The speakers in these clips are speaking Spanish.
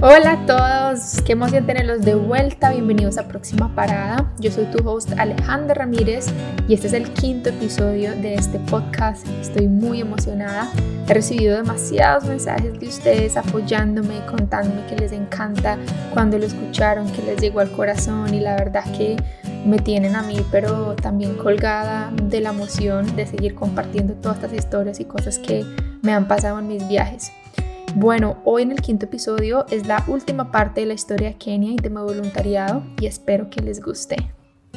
Hola a todos, qué emoción tenerlos de vuelta, bienvenidos a Próxima Parada. Yo soy tu host Alejandra Ramírez y este es el quinto episodio de este podcast. Estoy muy emocionada, he recibido demasiados mensajes de ustedes apoyándome, contándome que les encanta cuando lo escucharon, que les llegó al corazón y la verdad que me tienen a mí, pero también colgada de la emoción de seguir compartiendo todas estas historias y cosas que me han pasado en mis viajes. Bueno, hoy en el quinto episodio es la última parte de la historia de Kenia y de mi voluntariado y espero que les guste.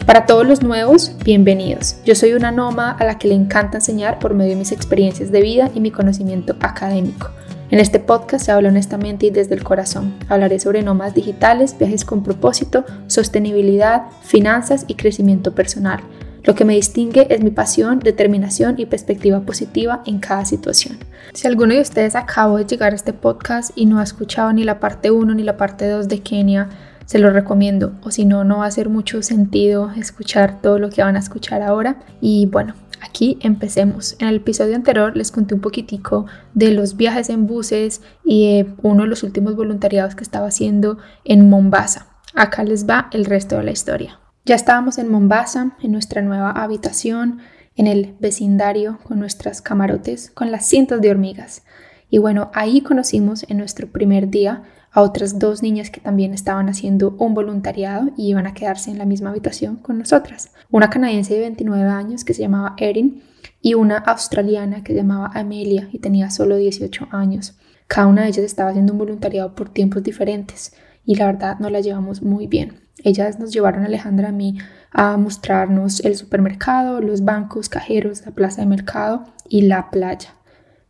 Para todos los nuevos, bienvenidos. Yo soy una noma a la que le encanta enseñar por medio de mis experiencias de vida y mi conocimiento académico. En este podcast se habla honestamente y desde el corazón. Hablaré sobre nómadas digitales, viajes con propósito, sostenibilidad, finanzas y crecimiento personal. Lo que me distingue es mi pasión, determinación y perspectiva positiva en cada situación. Si alguno de ustedes acabó de llegar a este podcast y no ha escuchado ni la parte 1 ni la parte 2 de Kenia, se lo recomiendo. O si no, no va a hacer mucho sentido escuchar todo lo que van a escuchar ahora. Y bueno, aquí empecemos. En el episodio anterior les conté un poquitico de los viajes en buses y uno de los últimos voluntariados que estaba haciendo en Mombasa. Acá les va el resto de la historia. Ya estábamos en Mombasa, en nuestra nueva habitación, en el vecindario con nuestras camarotes, con las cintas de hormigas. Y bueno, ahí conocimos en nuestro primer día a otras dos niñas que también estaban haciendo un voluntariado y iban a quedarse en la misma habitación con nosotras. Una canadiense de 29 años que se llamaba Erin y una australiana que se llamaba Amelia y tenía solo 18 años. Cada una de ellas estaba haciendo un voluntariado por tiempos diferentes y la verdad no la llevamos muy bien. Ellas nos llevaron a Alejandra a mí a mostrarnos el supermercado, los bancos, cajeros, la plaza de mercado y la playa.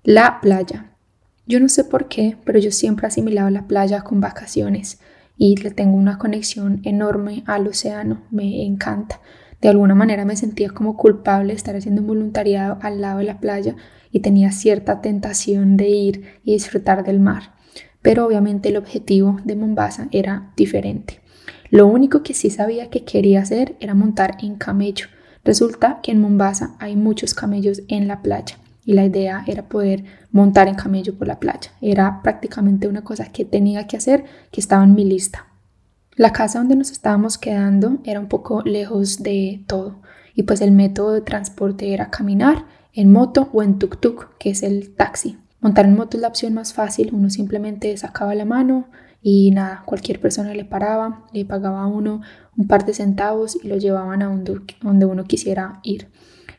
La playa. Yo no sé por qué, pero yo siempre he asimilado la playa con vacaciones y le tengo una conexión enorme al océano, me encanta. De alguna manera me sentía como culpable de estar haciendo un voluntariado al lado de la playa y tenía cierta tentación de ir y disfrutar del mar. Pero obviamente el objetivo de Mombasa era diferente. Lo único que sí sabía que quería hacer era montar en camello. Resulta que en Mombasa hay muchos camellos en la playa y la idea era poder montar en camello por la playa. Era prácticamente una cosa que tenía que hacer, que estaba en mi lista. La casa donde nos estábamos quedando era un poco lejos de todo y pues el método de transporte era caminar en moto o en tuk-tuk, que es el taxi. Montar en moto es la opción más fácil, uno simplemente sacaba la mano, y nada, cualquier persona le paraba, le pagaba uno un par de centavos y lo llevaban a donde uno quisiera ir.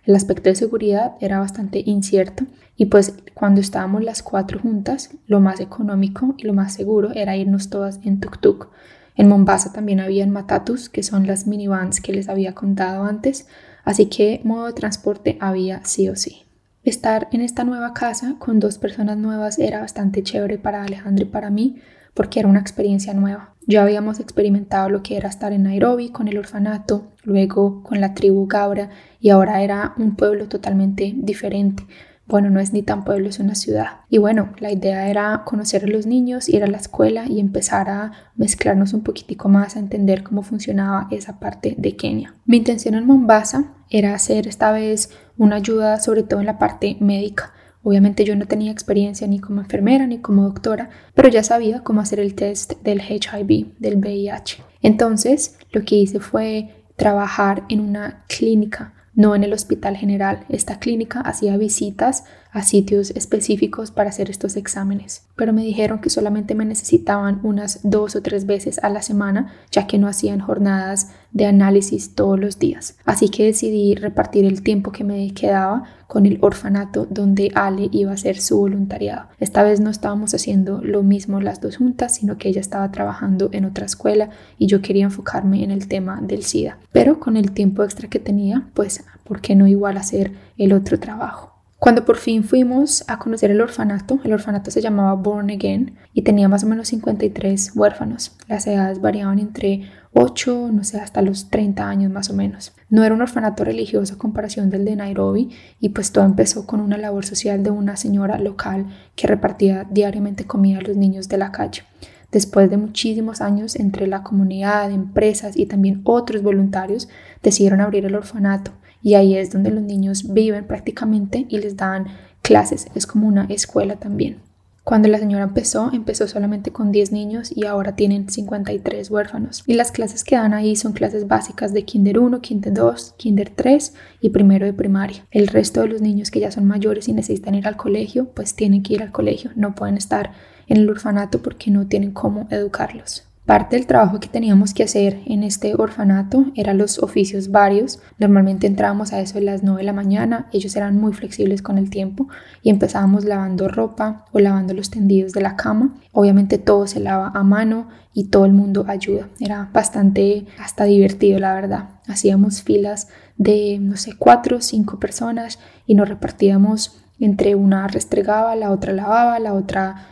El aspecto de seguridad era bastante incierto y pues cuando estábamos las cuatro juntas, lo más económico y lo más seguro era irnos todas en tuk-tuk. En Mombasa también habían matatus, que son las minivans que les había contado antes, así que modo de transporte había sí o sí. Estar en esta nueva casa con dos personas nuevas era bastante chévere para Alejandro y para mí, porque era una experiencia nueva. Ya habíamos experimentado lo que era estar en Nairobi con el orfanato, luego con la tribu Gaura y ahora era un pueblo totalmente diferente. Bueno, no es ni tan pueblo, es una ciudad. Y bueno, la idea era conocer a los niños, ir a la escuela y empezar a mezclarnos un poquitico más, a entender cómo funcionaba esa parte de Kenia. Mi intención en Mombasa era hacer esta vez una ayuda sobre todo en la parte médica Obviamente yo no tenía experiencia ni como enfermera ni como doctora, pero ya sabía cómo hacer el test del HIV, del VIH. Entonces lo que hice fue trabajar en una clínica, no en el hospital general. Esta clínica hacía visitas a sitios específicos para hacer estos exámenes, pero me dijeron que solamente me necesitaban unas dos o tres veces a la semana, ya que no hacían jornadas de análisis todos los días. Así que decidí repartir el tiempo que me quedaba con el orfanato donde Ale iba a hacer su voluntariado. Esta vez no estábamos haciendo lo mismo las dos juntas, sino que ella estaba trabajando en otra escuela y yo quería enfocarme en el tema del SIDA. Pero con el tiempo extra que tenía, pues, ¿por qué no igual hacer el otro trabajo? Cuando por fin fuimos a conocer el orfanato, el orfanato se llamaba Born Again y tenía más o menos 53 huérfanos. Las edades variaban entre 8, no sé, hasta los 30 años más o menos. No era un orfanato religioso a comparación del de Nairobi y pues todo empezó con una labor social de una señora local que repartía diariamente comida a los niños de la calle. Después de muchísimos años entre la comunidad, empresas y también otros voluntarios, decidieron abrir el orfanato y ahí es donde los niños viven prácticamente y les dan clases, es como una escuela también. Cuando la señora empezó, empezó solamente con 10 niños y ahora tienen 53 huérfanos. Y las clases que dan ahí son clases básicas de Kinder 1, Kinder 2, Kinder 3 y primero de primaria. El resto de los niños que ya son mayores y necesitan ir al colegio, pues tienen que ir al colegio, no pueden estar en el orfanato porque no tienen cómo educarlos. Parte del trabajo que teníamos que hacer en este orfanato eran los oficios varios. Normalmente entrábamos a eso de las 9 de la mañana, ellos eran muy flexibles con el tiempo y empezábamos lavando ropa o lavando los tendidos de la cama. Obviamente todo se lava a mano y todo el mundo ayuda. Era bastante hasta divertido, la verdad. Hacíamos filas de, no sé, cuatro o cinco personas y nos repartíamos entre una restregaba, la otra lavaba, la otra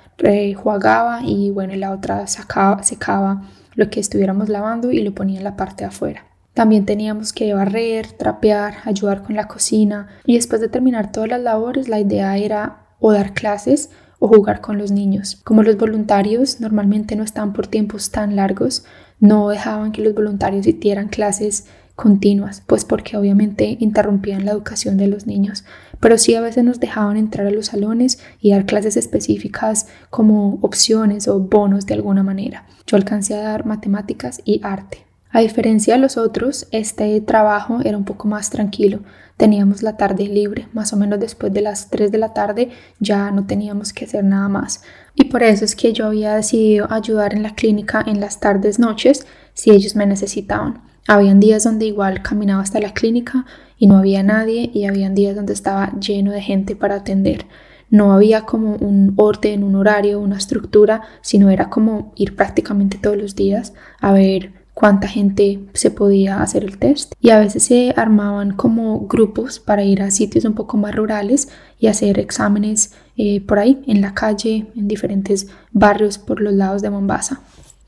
jugaba y bueno, la otra sacaba, secaba lo que estuviéramos lavando y lo ponía en la parte de afuera. También teníamos que barrer, trapear, ayudar con la cocina y después de terminar todas las labores la idea era o dar clases o jugar con los niños. Como los voluntarios normalmente no están por tiempos tan largos, no dejaban que los voluntarios hicieran clases continuas, pues porque obviamente interrumpían la educación de los niños, pero sí a veces nos dejaban entrar a los salones y dar clases específicas como opciones o bonos de alguna manera. Yo alcancé a dar matemáticas y arte. A diferencia de los otros, este trabajo era un poco más tranquilo. Teníamos la tarde libre, más o menos después de las 3 de la tarde ya no teníamos que hacer nada más. Y por eso es que yo había decidido ayudar en la clínica en las tardes noches si ellos me necesitaban. Habían días donde igual caminaba hasta la clínica y no había nadie y habían días donde estaba lleno de gente para atender. No había como un orden, un horario, una estructura, sino era como ir prácticamente todos los días a ver cuánta gente se podía hacer el test y a veces se armaban como grupos para ir a sitios un poco más rurales y hacer exámenes eh, por ahí en la calle en diferentes barrios por los lados de Mombasa.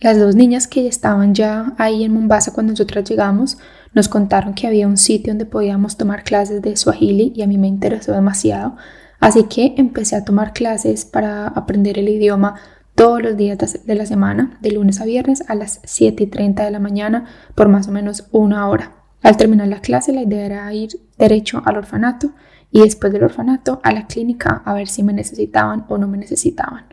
Las dos niñas que estaban ya ahí en Mombasa cuando nosotras llegamos nos contaron que había un sitio donde podíamos tomar clases de Swahili y a mí me interesó demasiado. Así que empecé a tomar clases para aprender el idioma todos los días de la semana, de lunes a viernes a las 7 y 30 de la mañana por más o menos una hora. Al terminar la clase la idea era ir derecho al orfanato y después del orfanato a la clínica a ver si me necesitaban o no me necesitaban.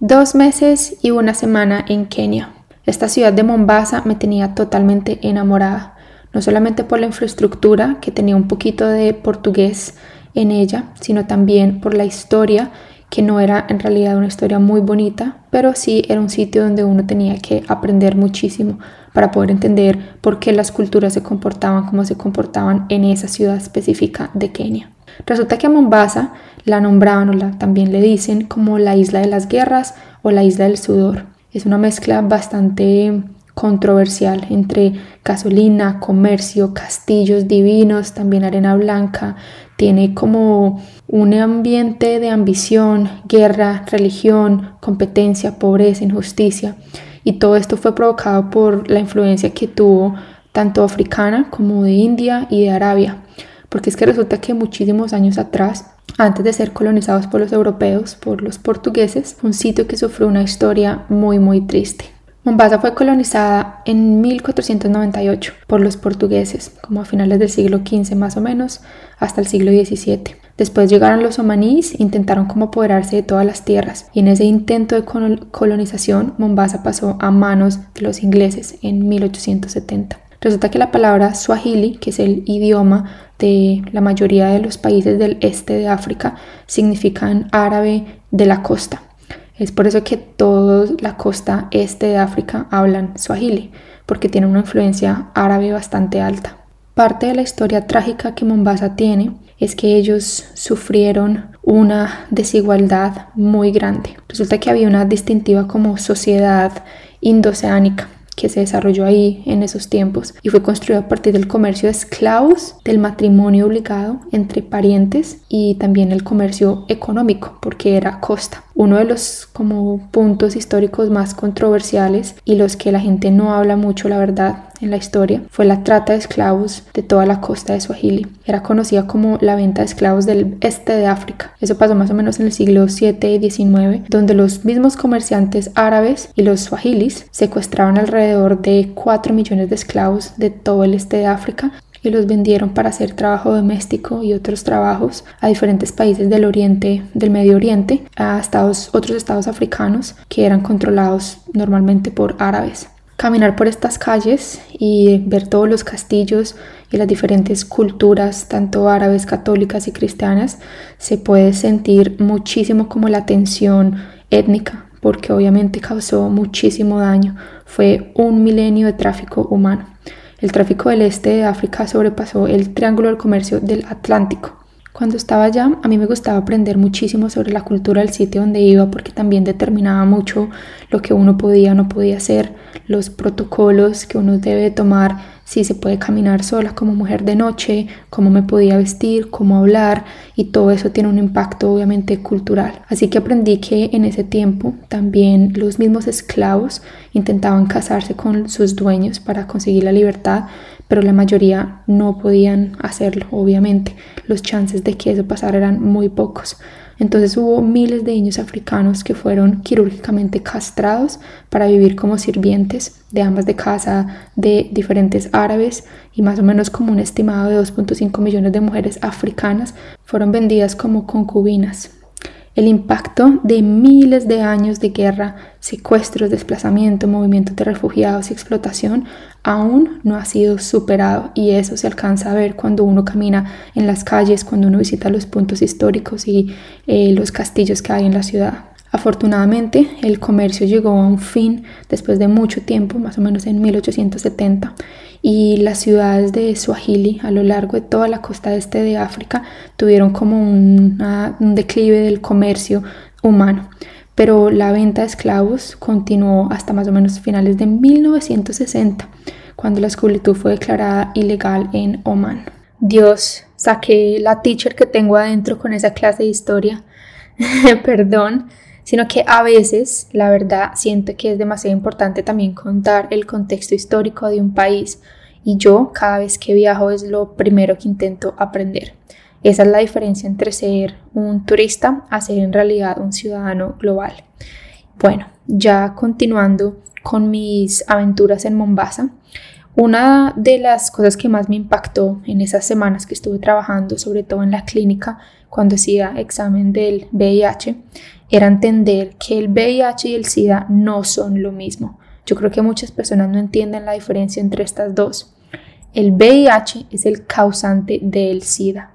Dos meses y una semana en Kenia. Esta ciudad de Mombasa me tenía totalmente enamorada, no solamente por la infraestructura, que tenía un poquito de portugués en ella, sino también por la historia, que no era en realidad una historia muy bonita, pero sí era un sitio donde uno tenía que aprender muchísimo para poder entender por qué las culturas se comportaban como se comportaban en esa ciudad específica de Kenia. Resulta que a Mombasa la nombraban o la, también le dicen como la isla de las guerras o la isla del sudor. Es una mezcla bastante controversial entre gasolina, comercio, castillos divinos, también arena blanca. Tiene como un ambiente de ambición, guerra, religión, competencia, pobreza, injusticia. Y todo esto fue provocado por la influencia que tuvo tanto africana como de India y de Arabia porque es que resulta que muchísimos años atrás, antes de ser colonizados por los europeos, por los portugueses, un sitio que sufrió una historia muy muy triste. Mombasa fue colonizada en 1498 por los portugueses, como a finales del siglo XV más o menos, hasta el siglo XVII. Después llegaron los omaníes, intentaron como apoderarse de todas las tierras y en ese intento de colonización Mombasa pasó a manos de los ingleses en 1870. Resulta que la palabra Swahili, que es el idioma la mayoría de los países del este de África, significa en árabe de la costa. Es por eso que toda la costa este de África hablan Swahili, porque tiene una influencia árabe bastante alta. Parte de la historia trágica que Mombasa tiene es que ellos sufrieron una desigualdad muy grande. Resulta que había una distintiva como sociedad indoceánica que se desarrolló ahí en esos tiempos y fue construido a partir del comercio de esclavos, del matrimonio obligado entre parientes y también el comercio económico porque era costa. Uno de los como puntos históricos más controversiales y los que la gente no habla mucho la verdad en la historia fue la trata de esclavos de toda la costa de Swahili. Era conocida como la venta de esclavos del este de África. Eso pasó más o menos en el siglo 7 y 19, donde los mismos comerciantes árabes y los swahilis secuestraban alrededor de 4 millones de esclavos de todo el este de África y los vendieron para hacer trabajo doméstico y otros trabajos a diferentes países del Oriente, del Medio Oriente, a estados, otros estados africanos que eran controlados normalmente por árabes. Caminar por estas calles y ver todos los castillos y las diferentes culturas, tanto árabes, católicas y cristianas, se puede sentir muchísimo como la tensión étnica, porque obviamente causó muchísimo daño. Fue un milenio de tráfico humano. El tráfico del este de África sobrepasó el triángulo del comercio del Atlántico. Cuando estaba allá, a mí me gustaba aprender muchísimo sobre la cultura del sitio donde iba porque también determinaba mucho lo que uno podía o no podía hacer, los protocolos que uno debe tomar si se puede caminar sola como mujer de noche, cómo me podía vestir, cómo hablar y todo eso tiene un impacto obviamente cultural. Así que aprendí que en ese tiempo también los mismos esclavos intentaban casarse con sus dueños para conseguir la libertad, pero la mayoría no podían hacerlo, obviamente. Los chances de que eso pasara eran muy pocos. Entonces hubo miles de niños africanos que fueron quirúrgicamente castrados para vivir como sirvientes de amas de casa de diferentes árabes y más o menos como un estimado de 2.5 millones de mujeres africanas fueron vendidas como concubinas el impacto de miles de años de guerra, secuestros, desplazamiento, movimientos de refugiados y explotación aún no ha sido superado y eso se alcanza a ver cuando uno camina en las calles, cuando uno visita los puntos históricos y eh, los castillos que hay en la ciudad. Afortunadamente, el comercio llegó a un fin después de mucho tiempo, más o menos en 1870, y las ciudades de Swahili a lo largo de toda la costa este de África tuvieron como un declive del comercio humano. Pero la venta de esclavos continuó hasta más o menos finales de 1960, cuando la esclavitud fue declarada ilegal en Oman. Dios, saqué la teacher que tengo adentro con esa clase de historia. Perdón, sino que a veces, la verdad, siento que es demasiado importante también contar el contexto histórico de un país y yo cada vez que viajo es lo primero que intento aprender. Esa es la diferencia entre ser un turista a ser en realidad un ciudadano global. Bueno, ya continuando con mis aventuras en Mombasa, una de las cosas que más me impactó en esas semanas que estuve trabajando, sobre todo en la clínica, cuando hacía examen del VIH, era entender que el VIH y el SIDA no son lo mismo. Yo creo que muchas personas no entienden la diferencia entre estas dos. El VIH es el causante del SIDA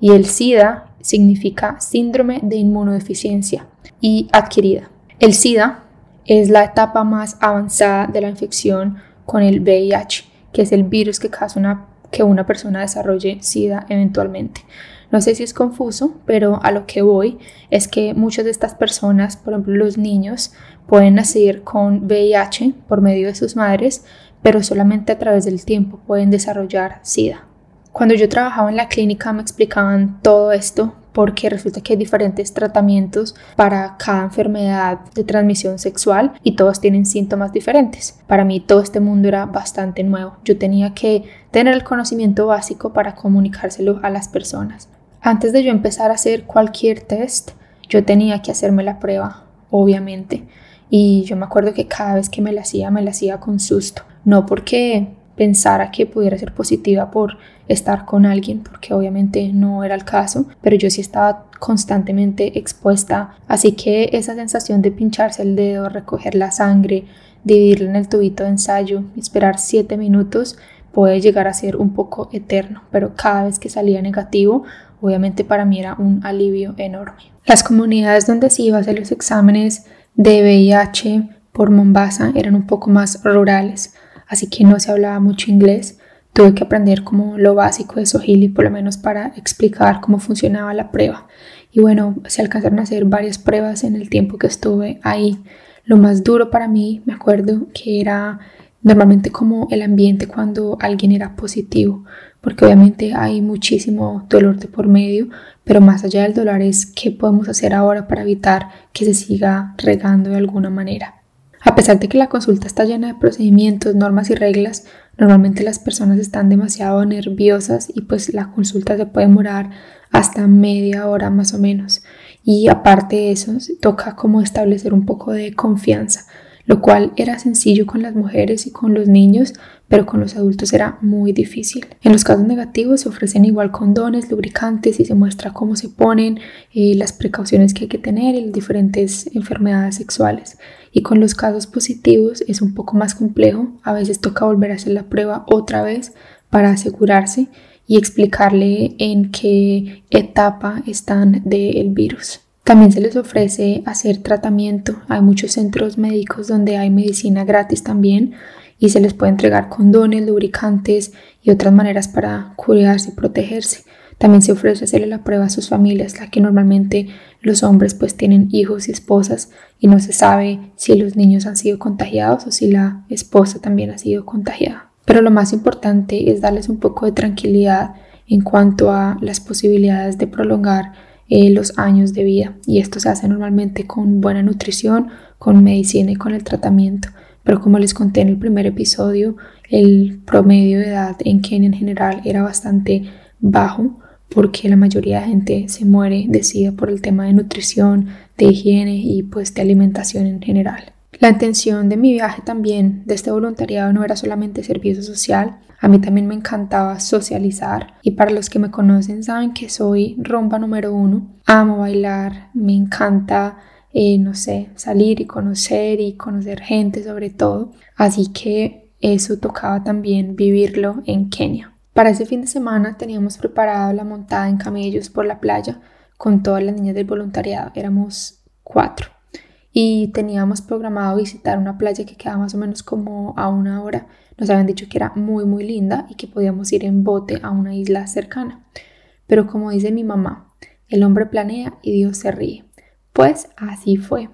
y el SIDA significa síndrome de inmunodeficiencia y adquirida. El SIDA es la etapa más avanzada de la infección con el VIH, que es el virus que causa una, que una persona desarrolle SIDA eventualmente. No sé si es confuso, pero a lo que voy es que muchas de estas personas, por ejemplo los niños, pueden nacer con VIH por medio de sus madres, pero solamente a través del tiempo pueden desarrollar SIDA. Cuando yo trabajaba en la clínica me explicaban todo esto porque resulta que hay diferentes tratamientos para cada enfermedad de transmisión sexual y todos tienen síntomas diferentes. Para mí todo este mundo era bastante nuevo. Yo tenía que tener el conocimiento básico para comunicárselo a las personas. Antes de yo empezar a hacer cualquier test, yo tenía que hacerme la prueba, obviamente. Y yo me acuerdo que cada vez que me la hacía, me la hacía con susto. No porque pensara que pudiera ser positiva por estar con alguien, porque obviamente no era el caso, pero yo sí estaba constantemente expuesta. Así que esa sensación de pincharse el dedo, recoger la sangre, dividirla en el tubito de ensayo esperar siete minutos puede llegar a ser un poco eterno, pero cada vez que salía negativo obviamente para mí era un alivio enorme. Las comunidades donde se iba a hacer los exámenes de VIH por Mombasa eran un poco más rurales, así que no se hablaba mucho inglés. Tuve que aprender como lo básico de Swahili, por lo menos para explicar cómo funcionaba la prueba. Y bueno, se alcanzaron a hacer varias pruebas en el tiempo que estuve ahí. Lo más duro para mí, me acuerdo que era normalmente como el ambiente cuando alguien era positivo, porque obviamente hay muchísimo dolor de por medio, pero más allá del dolor es qué podemos hacer ahora para evitar que se siga regando de alguna manera. A pesar de que la consulta está llena de procedimientos, normas y reglas, normalmente las personas están demasiado nerviosas y pues la consulta se puede demorar hasta media hora más o menos. Y aparte de eso, toca como establecer un poco de confianza lo cual era sencillo con las mujeres y con los niños, pero con los adultos era muy difícil. En los casos negativos se ofrecen igual condones, lubricantes y se muestra cómo se ponen, eh, las precauciones que hay que tener y diferentes enfermedades sexuales. Y con los casos positivos es un poco más complejo, a veces toca volver a hacer la prueba otra vez para asegurarse y explicarle en qué etapa están del virus. También se les ofrece hacer tratamiento. Hay muchos centros médicos donde hay medicina gratis también y se les puede entregar condones, lubricantes y otras maneras para cuidarse y protegerse. También se ofrece hacerle la prueba a sus familias, la que normalmente los hombres pues tienen hijos y esposas y no se sabe si los niños han sido contagiados o si la esposa también ha sido contagiada. Pero lo más importante es darles un poco de tranquilidad en cuanto a las posibilidades de prolongar eh, los años de vida y esto se hace normalmente con buena nutrición, con medicina y con el tratamiento. Pero como les conté en el primer episodio, el promedio de edad en Kenia en general era bastante bajo porque la mayoría de gente se muere decida por el tema de nutrición, de higiene y pues de alimentación en general. La intención de mi viaje también de este voluntariado no era solamente servicio social, a mí también me encantaba socializar y para los que me conocen saben que soy rompa número uno. Amo bailar, me encanta, eh, no sé, salir y conocer y conocer gente sobre todo. Así que eso tocaba también vivirlo en Kenia. Para ese fin de semana teníamos preparado la montada en camellos por la playa con todas las niñas del voluntariado. Éramos cuatro y teníamos programado visitar una playa que queda más o menos como a una hora nos habían dicho que era muy muy linda y que podíamos ir en bote a una isla cercana. Pero como dice mi mamá, el hombre planea y Dios se ríe. Pues así fue.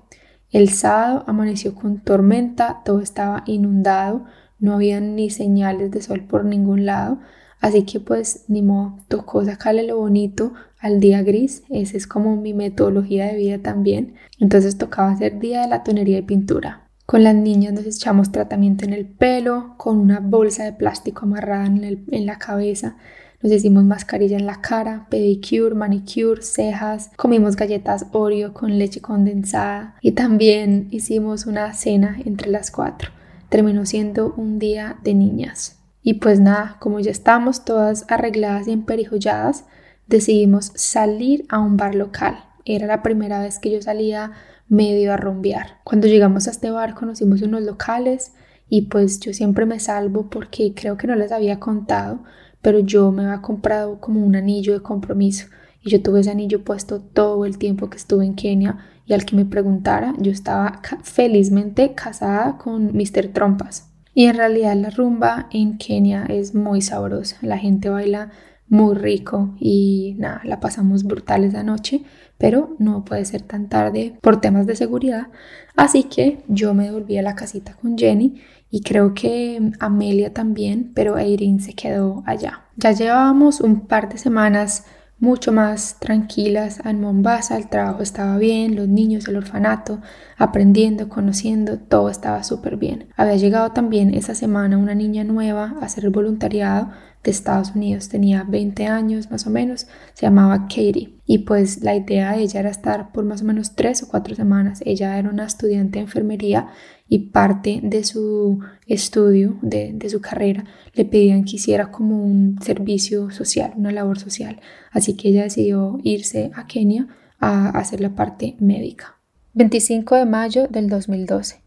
El sábado amaneció con tormenta, todo estaba inundado, no había ni señales de sol por ningún lado, así que pues ni modo, tocó sacarle lo bonito al día gris, esa es como mi metodología de vida también, entonces tocaba hacer día de la tonería y pintura. Con las niñas nos echamos tratamiento en el pelo, con una bolsa de plástico amarrada en, la cabeza. Nos hicimos mascarilla en la cara, pedicure, manicure, cejas, comimos galletas Oreo con leche condensada y también hicimos una cena entre las cuatro. Terminó siendo un día de niñas. Y pues nada, como ya estábamos todas arregladas y emperijolladas, decidimos salir a un bar local. Era la primera vez que yo salía medio a rumbear. Cuando llegamos a este bar conocimos unos locales y pues yo siempre me salvo porque creo que no les había contado, pero yo me había comprado como un anillo de compromiso y yo tuve ese anillo puesto todo el tiempo que estuve en Kenia y al que me preguntara yo estaba felizmente casada con Mr. Trompas. Y en realidad la rumba en Kenia es muy sabrosa, la gente baila muy rico y nada, la pasamos brutal esa noche pero no puede ser tan tarde por temas de seguridad. Así que yo me devolví a la casita con Jenny y creo que Amelia también, pero Eirin se quedó allá. Ya llevábamos un par de semanas mucho más tranquilas en Mombasa, el trabajo estaba bien, los niños, el orfanato, aprendiendo, conociendo, todo estaba súper bien. Había llegado también esa semana una niña nueva a hacer voluntariado de Estados Unidos, tenía 20 años más o menos, se llamaba Katie y pues la idea de ella era estar por más o menos tres o cuatro semanas. Ella era una estudiante de enfermería y parte de su estudio, de, de, su carrera, le pedían que hiciera como un servicio social, una labor social. Así que ella decidió irse a Kenia a hacer la parte médica. 25 de mayo del 2012.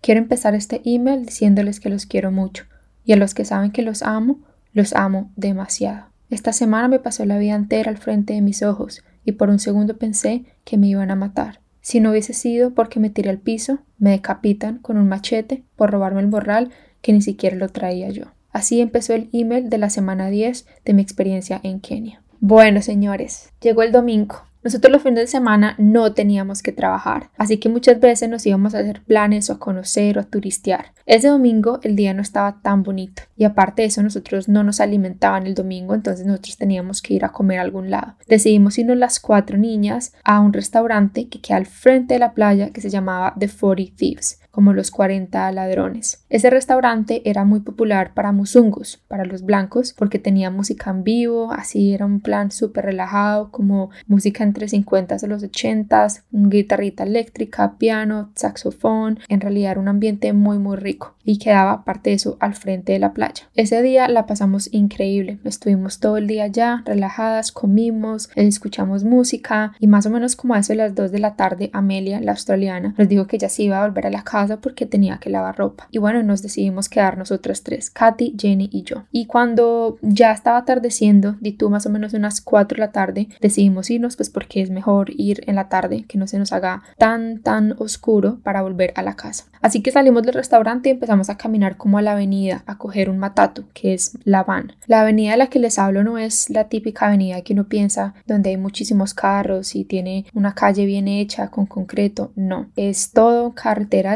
Quiero empezar este email diciéndoles que los quiero mucho y a los que saben que los amo, los amo demasiado. Esta semana me pasó la vida entera al frente de mis ojos y por un segundo pensé que me iban a matar. Si no hubiese sido porque me tiré al piso, me decapitan con un machete por robarme el borral que ni siquiera lo traía yo. Así empezó el email de la semana 10 de mi experiencia en Kenia. Bueno, señores, llegó el domingo. Nosotros los fines de semana no teníamos que trabajar, así que muchas veces nos íbamos a hacer planes o a conocer o a turistear. Ese domingo el día no estaba tan bonito y aparte de eso nosotros no nos alimentaban el domingo, entonces nosotros teníamos que ir a comer a algún lado. Decidimos irnos las cuatro niñas a un restaurante que queda al frente de la playa que se llamaba The Forty Thieves. Como los 40 ladrones. Ese restaurante era muy popular para musungus, para los blancos, porque tenía música en vivo, así era un plan súper relajado, como música entre 50 y los 80, guitarrita eléctrica, piano, saxofón, en realidad era un ambiente muy muy rico y quedaba aparte de eso al frente de la playa. Ese día la pasamos increíble, estuvimos todo el día allá, relajadas, comimos, escuchamos música y más o menos como a eso de las 2 de la tarde Amelia, la australiana, nos dijo que ya se iba a volver a la casa porque tenía que lavar ropa. Y bueno, nos decidimos quedar nosotras tres, Katy, Jenny y yo. Y cuando ya estaba atardeciendo, di tú más o menos unas 4 de la tarde, decidimos irnos pues porque es mejor ir en la tarde, que no se nos haga tan tan oscuro para volver a la casa. Así que salimos del restaurante y empezamos a caminar como a la avenida, a coger un matatu, que es la van. La avenida de la que les hablo no es la típica avenida que uno piensa donde hay muchísimos carros y tiene una calle bien hecha con concreto, no, es todo carretera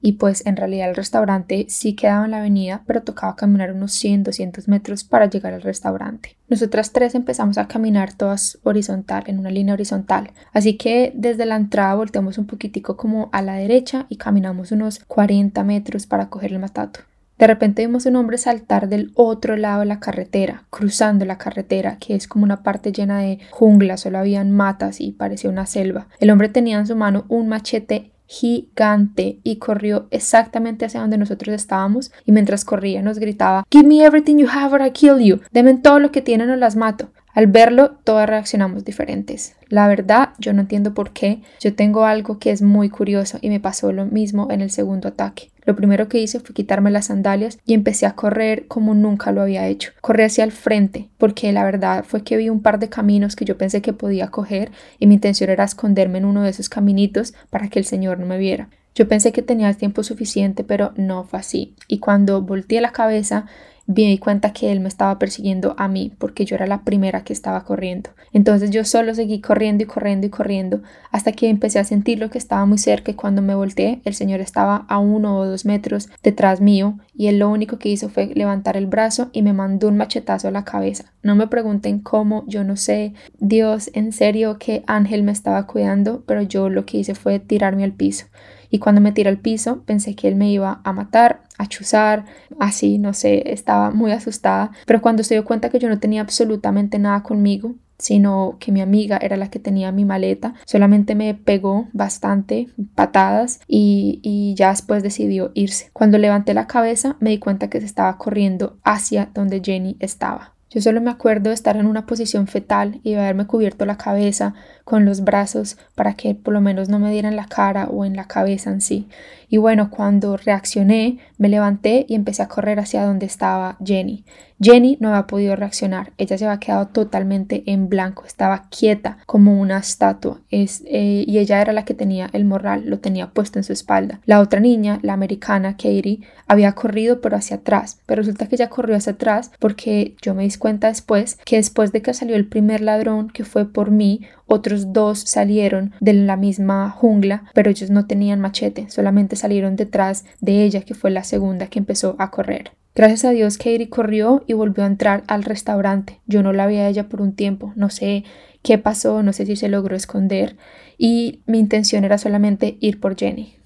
y pues en realidad el restaurante sí quedaba en la avenida, pero tocaba caminar unos 100, 200 metros para llegar al restaurante. Nosotras tres empezamos a caminar todas horizontal, en una línea horizontal, así que desde la entrada volteamos un poquitico como a la derecha y caminamos unos 40 metros para coger el matato. De repente vimos un hombre saltar del otro lado de la carretera, cruzando la carretera, que es como una parte llena de jungla, solo habían matas y parecía una selva. El hombre tenía en su mano un machete gigante y corrió exactamente hacia donde nosotros estábamos y mientras corría nos gritaba Give me everything you have or I kill you. Deme todo lo que tienen o las mato. Al verlo, todas reaccionamos diferentes. La verdad, yo no entiendo por qué. Yo tengo algo que es muy curioso y me pasó lo mismo en el segundo ataque. Lo primero que hice fue quitarme las sandalias y empecé a correr como nunca lo había hecho. Corrí hacia el frente porque la verdad fue que vi un par de caminos que yo pensé que podía coger y mi intención era esconderme en uno de esos caminitos para que el Señor no me viera. Yo pensé que tenía el tiempo suficiente, pero no fue así. Y cuando volteé la cabeza, me di cuenta que él me estaba persiguiendo a mí porque yo era la primera que estaba corriendo. Entonces yo solo seguí corriendo y corriendo y corriendo hasta que empecé a sentir lo que estaba muy cerca y cuando me volteé el señor estaba a uno o dos metros detrás mío y él lo único que hizo fue levantar el brazo y me mandó un machetazo a la cabeza. No me pregunten cómo, yo no sé. Dios, en serio que Ángel me estaba cuidando, pero yo lo que hice fue tirarme al piso y cuando me tiré al piso pensé que él me iba a matar, a chuzar, así, no sé, estaba muy asustada, pero cuando se dio cuenta que yo no tenía absolutamente nada conmigo, sino que mi amiga era la que tenía mi maleta, solamente me pegó bastante patadas y, y, ya después decidió irse. Cuando levanté la cabeza me di cuenta que se estaba corriendo hacia donde Jenny estaba. Yo solo me acuerdo de estar en una posición fetal y de haberme cubierto la cabeza con los brazos para que por lo menos no me dieran la cara o en la cabeza en sí. Y bueno, cuando reaccioné, me levanté y empecé a correr hacia donde estaba Jenny. Jenny no había podido reaccionar, ella se había quedado totalmente en blanco, estaba quieta como una estatua es, eh, y ella era la que tenía el morral, lo tenía puesto en su espalda. La otra niña, la americana, Katie, había corrido pero hacia atrás, pero resulta que ella corrió hacia atrás porque yo me di cuenta después que después de que salió el primer ladrón que fue por mí, otros dos salieron de la misma jungla, pero ellos no tenían machete, solamente salieron detrás de ella, que fue la segunda que empezó a correr. Gracias a Dios, Katie corrió y volvió a entrar al restaurante. Yo no la vi a ella por un tiempo, no sé qué pasó, no sé si se logró esconder y mi intención era solamente ir por Jenny.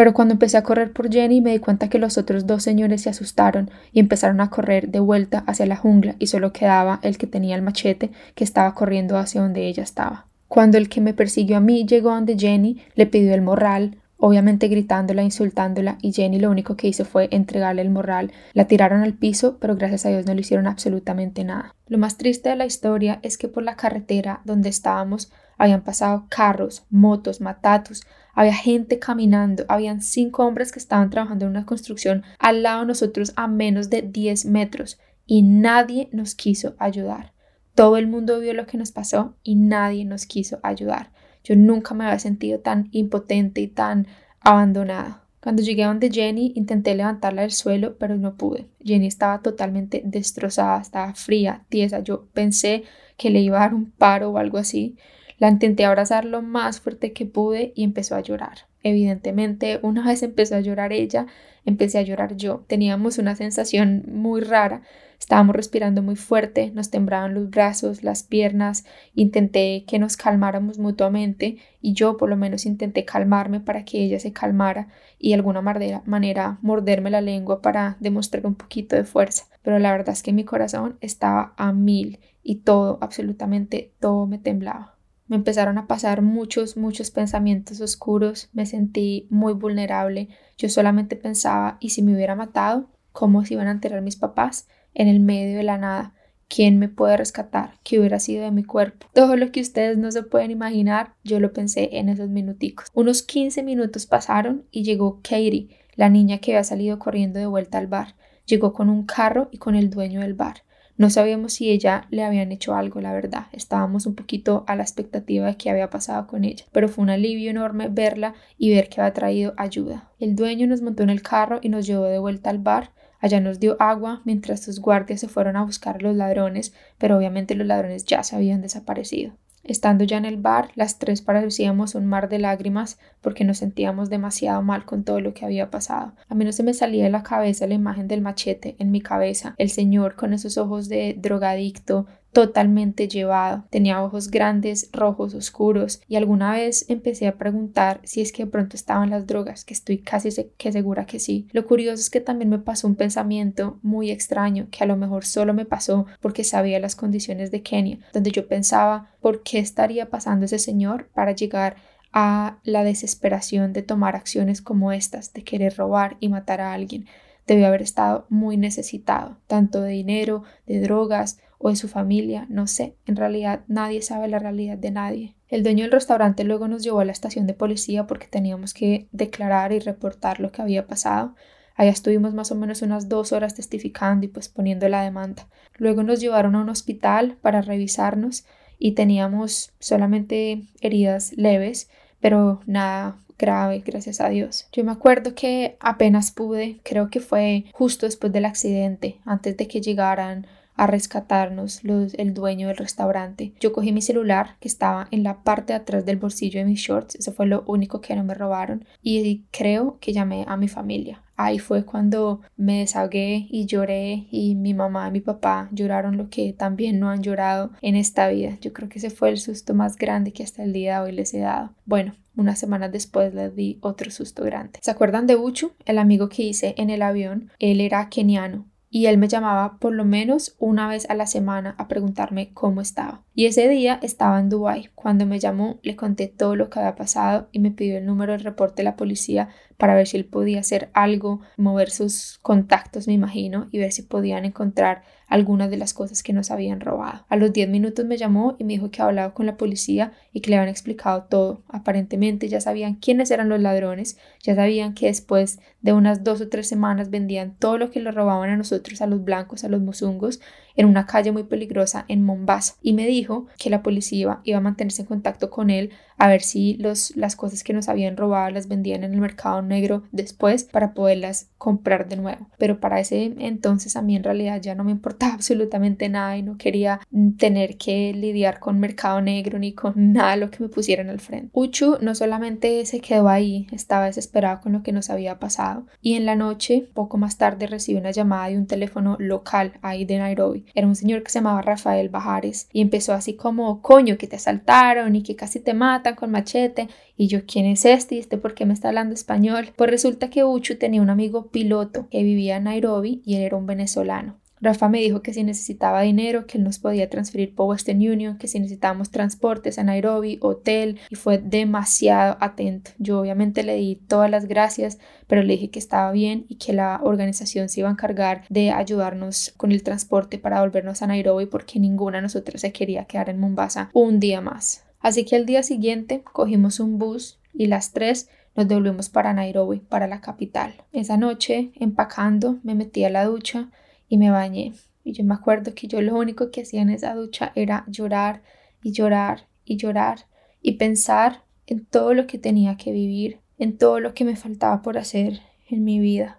Pero cuando empecé a correr por Jenny me di cuenta que los otros dos señores se asustaron y empezaron a correr de vuelta hacia la jungla y solo quedaba el que tenía el machete que estaba corriendo hacia donde ella estaba. Cuando el que me persiguió a mí llegó donde Jenny, le pidió el morral, obviamente gritándola, insultándola, y Jenny lo único que hizo fue entregarle el morral. La tiraron al piso, pero gracias a Dios no le hicieron absolutamente nada. Lo más triste de la historia es que por la carretera donde estábamos habían pasado carros, motos, matatus, había gente caminando, habían cinco hombres que estaban trabajando en una construcción al lado de nosotros a menos de 10 metros y nadie nos quiso ayudar. Todo el mundo vio lo que nos pasó y nadie nos quiso ayudar. Yo nunca me había sentido tan impotente y tan abandonada. Cuando llegué a donde Jenny, intenté levantarla del suelo, pero no pude. Jenny estaba totalmente destrozada, estaba fría, tiesa. Yo pensé que le iba a dar un paro o algo así. La intenté abrazar lo más fuerte que pude y empezó a llorar. Evidentemente, una vez empezó a llorar ella, empecé a llorar yo. Teníamos una sensación muy rara. Estábamos respirando muy fuerte, nos temblaban los brazos, las piernas. Intenté que nos calmáramos mutuamente y yo por lo menos intenté calmarme para que ella se calmara y de alguna manera morderme la lengua para demostrar un poquito de fuerza. Pero la verdad es que mi corazón estaba a mil y todo, absolutamente todo me temblaba. Me empezaron a pasar muchos, muchos pensamientos oscuros, me sentí muy vulnerable. Yo solamente pensaba, ¿y si me hubiera matado? ¿Cómo se iban a enterrar mis papás? En el medio de la nada. ¿Quién me puede rescatar? ¿Qué hubiera sido de mi cuerpo? Todo lo que ustedes no se pueden imaginar, yo lo pensé en esos minuticos. Unos 15 minutos pasaron y llegó Katie, la niña que había salido corriendo de vuelta al bar. Llegó con un carro y con el dueño del bar. No sabíamos si ella le habían hecho algo, la verdad. Estábamos un poquito a la expectativa de qué había pasado con ella, pero fue un alivio enorme verla y ver que había traído ayuda. El dueño nos montó en el carro y nos llevó de vuelta al bar. Allá nos dio agua mientras sus guardias se fueron a buscar a los ladrones, pero obviamente los ladrones ya se habían desaparecido. Estando ya en el bar, las tres parecíamos un mar de lágrimas porque nos sentíamos demasiado mal con todo lo que había pasado. A mí no se me salía de la cabeza la imagen del machete en mi cabeza, el señor con esos ojos de drogadicto, totalmente llevado. Tenía ojos grandes, rojos, oscuros y alguna vez empecé a preguntar si es que de pronto estaban las drogas, que estoy casi segura que sí. Lo curioso es que también me pasó un pensamiento muy extraño que a lo mejor solo me pasó porque sabía las condiciones de Kenia, donde yo pensaba por qué estaría pasando ese señor para llegar a la desesperación de tomar acciones como estas, de querer robar y matar a alguien. Debió haber estado muy necesitado, tanto de dinero, de drogas o de su familia, no sé, en realidad nadie sabe la realidad de nadie. El dueño del restaurante luego nos llevó a la estación de policía porque teníamos que declarar y reportar lo que había pasado. Allá estuvimos más o menos unas dos horas testificando y pues poniendo la demanda. Luego nos llevaron a un hospital para revisarnos y teníamos solamente heridas leves, pero nada grave, gracias a Dios. Yo me acuerdo que apenas pude, creo que fue justo después del accidente, antes de que llegaran a rescatarnos el dueño del restaurante. Yo cogí mi celular que estaba en la parte de atrás del bolsillo de mis shorts, eso fue lo único que no me robaron y creo que llamé a mi familia. Ahí fue cuando me desahogué y lloré y mi mamá y mi papá lloraron lo que también no han llorado en esta vida. Yo creo que ese fue el susto más grande que hasta el día de hoy les he dado. Bueno, unas semanas después les di otro susto grande. ¿Se acuerdan de Uchu, el amigo que hice en el avión? Él era keniano y él me llamaba por lo menos una vez a la semana a preguntarme cómo estaba. Y ese día estaba en Dubai. Cuando me llamó le conté todo lo que había pasado y me pidió el número del reporte de la policía para ver si él podía hacer algo, mover sus contactos me imagino y ver si podían encontrar algunas de las cosas que nos habían robado. A los 10 minutos me llamó y me dijo que había hablado con la policía y que le habían explicado todo. Aparentemente ya sabían quiénes eran los ladrones, ya sabían que después de unas dos o tres semanas vendían todo lo que le robaban a nosotros, a los blancos, a los musungos, en una calle muy peligrosa en Mombasa y me dijo que la policía iba a mantenerse en contacto con él a ver si los, las cosas que nos habían robado las vendían en el mercado negro después para poderlas comprar de nuevo. Pero para ese entonces a mí en realidad ya no me importaba absolutamente nada y no quería tener que lidiar con mercado negro ni con nada lo que me pusieran al frente. Uchu no solamente se quedó ahí, estaba desesperado con lo que nos había pasado y en la noche, poco más tarde, recibí una llamada de un teléfono local ahí de Nairobi. Era un señor que se llamaba Rafael Bajares y empezó así como, coño, que te asaltaron y que casi te matan con machete y yo, ¿quién es este? ¿Y este por qué me está hablando español? Pues resulta que Uchu tenía un amigo piloto que vivía en Nairobi y él era un venezolano. Rafa me dijo que si necesitaba dinero, que él nos podía transferir por Western Union, que si necesitábamos transportes a Nairobi, hotel, y fue demasiado atento. Yo obviamente le di todas las gracias, pero le dije que estaba bien y que la organización se iba a encargar de ayudarnos con el transporte para volvernos a Nairobi porque ninguna de nosotras se quería quedar en Mombasa un día más. Así que al día siguiente cogimos un bus y las tres nos devolvimos para Nairobi, para la capital. Esa noche, empacando, me metí a la ducha y me bañé. Y yo me acuerdo que yo lo único que hacía en esa ducha era llorar y llorar y llorar y pensar en todo lo que tenía que vivir, en todo lo que me faltaba por hacer en mi vida.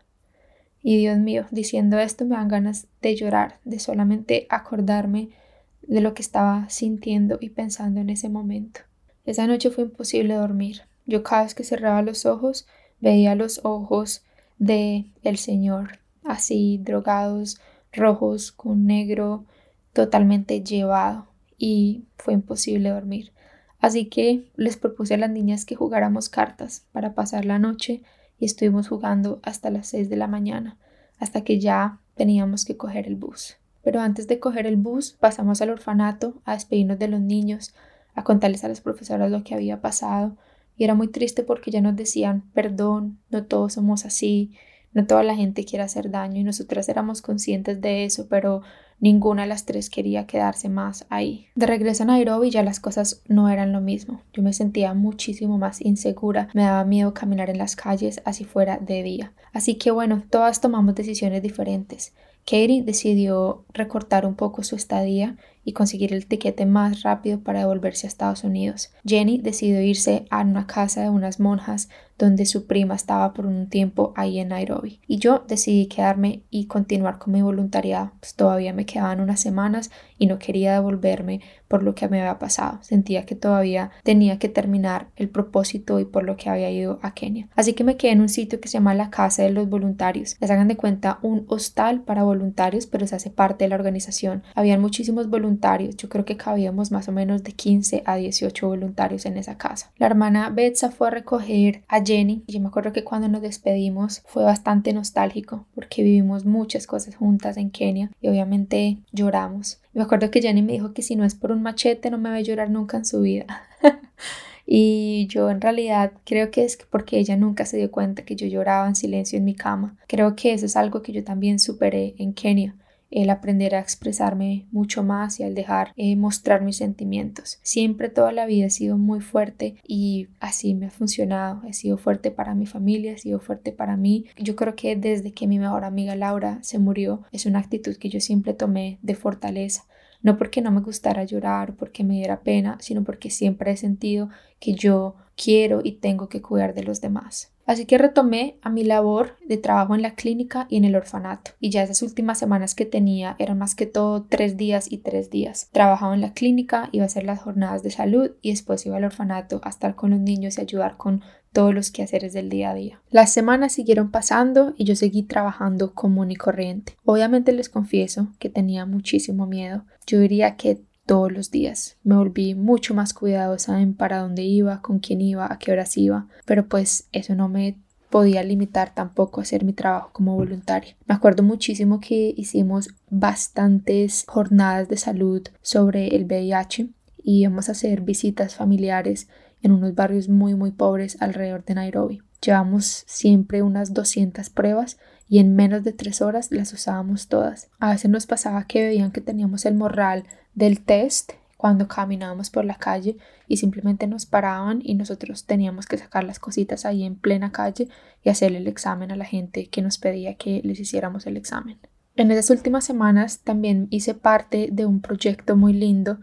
Y Dios mío, diciendo esto me dan ganas de llorar, de solamente acordarme de lo que estaba sintiendo y pensando en ese momento. Esa noche fue imposible dormir. Yo cada vez que cerraba los ojos veía los ojos de el Señor, así drogados, rojos con negro, totalmente llevado y fue imposible dormir. Así que les propuse a las niñas que jugáramos cartas para pasar la noche y estuvimos jugando hasta las 6 de la mañana, hasta que ya teníamos que coger el bus. Pero antes de coger el bus pasamos al orfanato a despedirnos de los niños, a contarles a las profesoras lo que había pasado y era muy triste porque ya nos decían perdón, no todos somos así, no toda la gente quiere hacer daño y nosotras éramos conscientes de eso, pero ninguna de las tres quería quedarse más ahí. De regreso a Nairobi ya las cosas no eran lo mismo. Yo me sentía muchísimo más insegura, me daba miedo caminar en las calles así fuera de día. Así que bueno, todas tomamos decisiones diferentes. Katie decidió recortar un poco su estadía y conseguir el tiquete más rápido para devolverse a Estados Unidos. Jenny decidió irse a una casa de unas monjas donde su prima estaba por un tiempo ahí en Nairobi. Y yo decidí quedarme y continuar con mi voluntariado. Pues todavía me quedaban unas semanas y no quería devolverme por lo que me había pasado. Sentía que todavía tenía que terminar el propósito y por lo que había ido a Kenia. Así que me quedé en un sitio que se llama la Casa de los Voluntarios. Les hagan de cuenta un hostal para voluntarios, pero se hace parte de la organización. Habían muchísimos voluntarios. Yo creo que cabíamos más o menos de 15 a 18 voluntarios en esa casa. La hermana Betsa fue a recoger a Jenny. Yo me acuerdo que cuando nos despedimos fue bastante nostálgico porque vivimos muchas cosas juntas en Kenia y obviamente lloramos. Me acuerdo que Jenny me dijo que si no es por un machete no me va a llorar nunca en su vida. y yo en realidad creo que es porque ella nunca se dio cuenta que yo lloraba en silencio en mi cama. Creo que eso es algo que yo también superé en Kenia el aprender a expresarme mucho más y al dejar eh, mostrar mis sentimientos. Siempre toda la vida he sido muy fuerte y así me ha funcionado. He sido fuerte para mi familia, he sido fuerte para mí. Yo creo que desde que mi mejor amiga Laura se murió es una actitud que yo siempre tomé de fortaleza. No porque no me gustara llorar, porque me diera pena, sino porque siempre he sentido que yo quiero y tengo que cuidar de los demás. Así que retomé a mi labor de trabajo en la clínica y en el orfanato. Y ya esas últimas semanas que tenía eran más que todo tres días y tres días. Trabajaba en la clínica, iba a hacer las jornadas de salud y después iba al orfanato a estar con los niños y ayudar con todos los quehaceres del día a día. Las semanas siguieron pasando y yo seguí trabajando común y corriente. Obviamente les confieso que tenía muchísimo miedo. Yo diría que todos los días. Me volví mucho más cuidadosa en para dónde iba, con quién iba, a qué horas iba, pero pues eso no me podía limitar tampoco a hacer mi trabajo como voluntaria. Me acuerdo muchísimo que hicimos bastantes jornadas de salud sobre el VIH y íbamos a hacer visitas familiares en unos barrios muy muy pobres alrededor de Nairobi. Llevamos siempre unas 200 pruebas y en menos de tres horas las usábamos todas. A veces nos pasaba que veían que teníamos el morral del test cuando caminábamos por la calle y simplemente nos paraban y nosotros teníamos que sacar las cositas ahí en plena calle y hacerle el examen a la gente que nos pedía que les hiciéramos el examen. En esas últimas semanas también hice parte de un proyecto muy lindo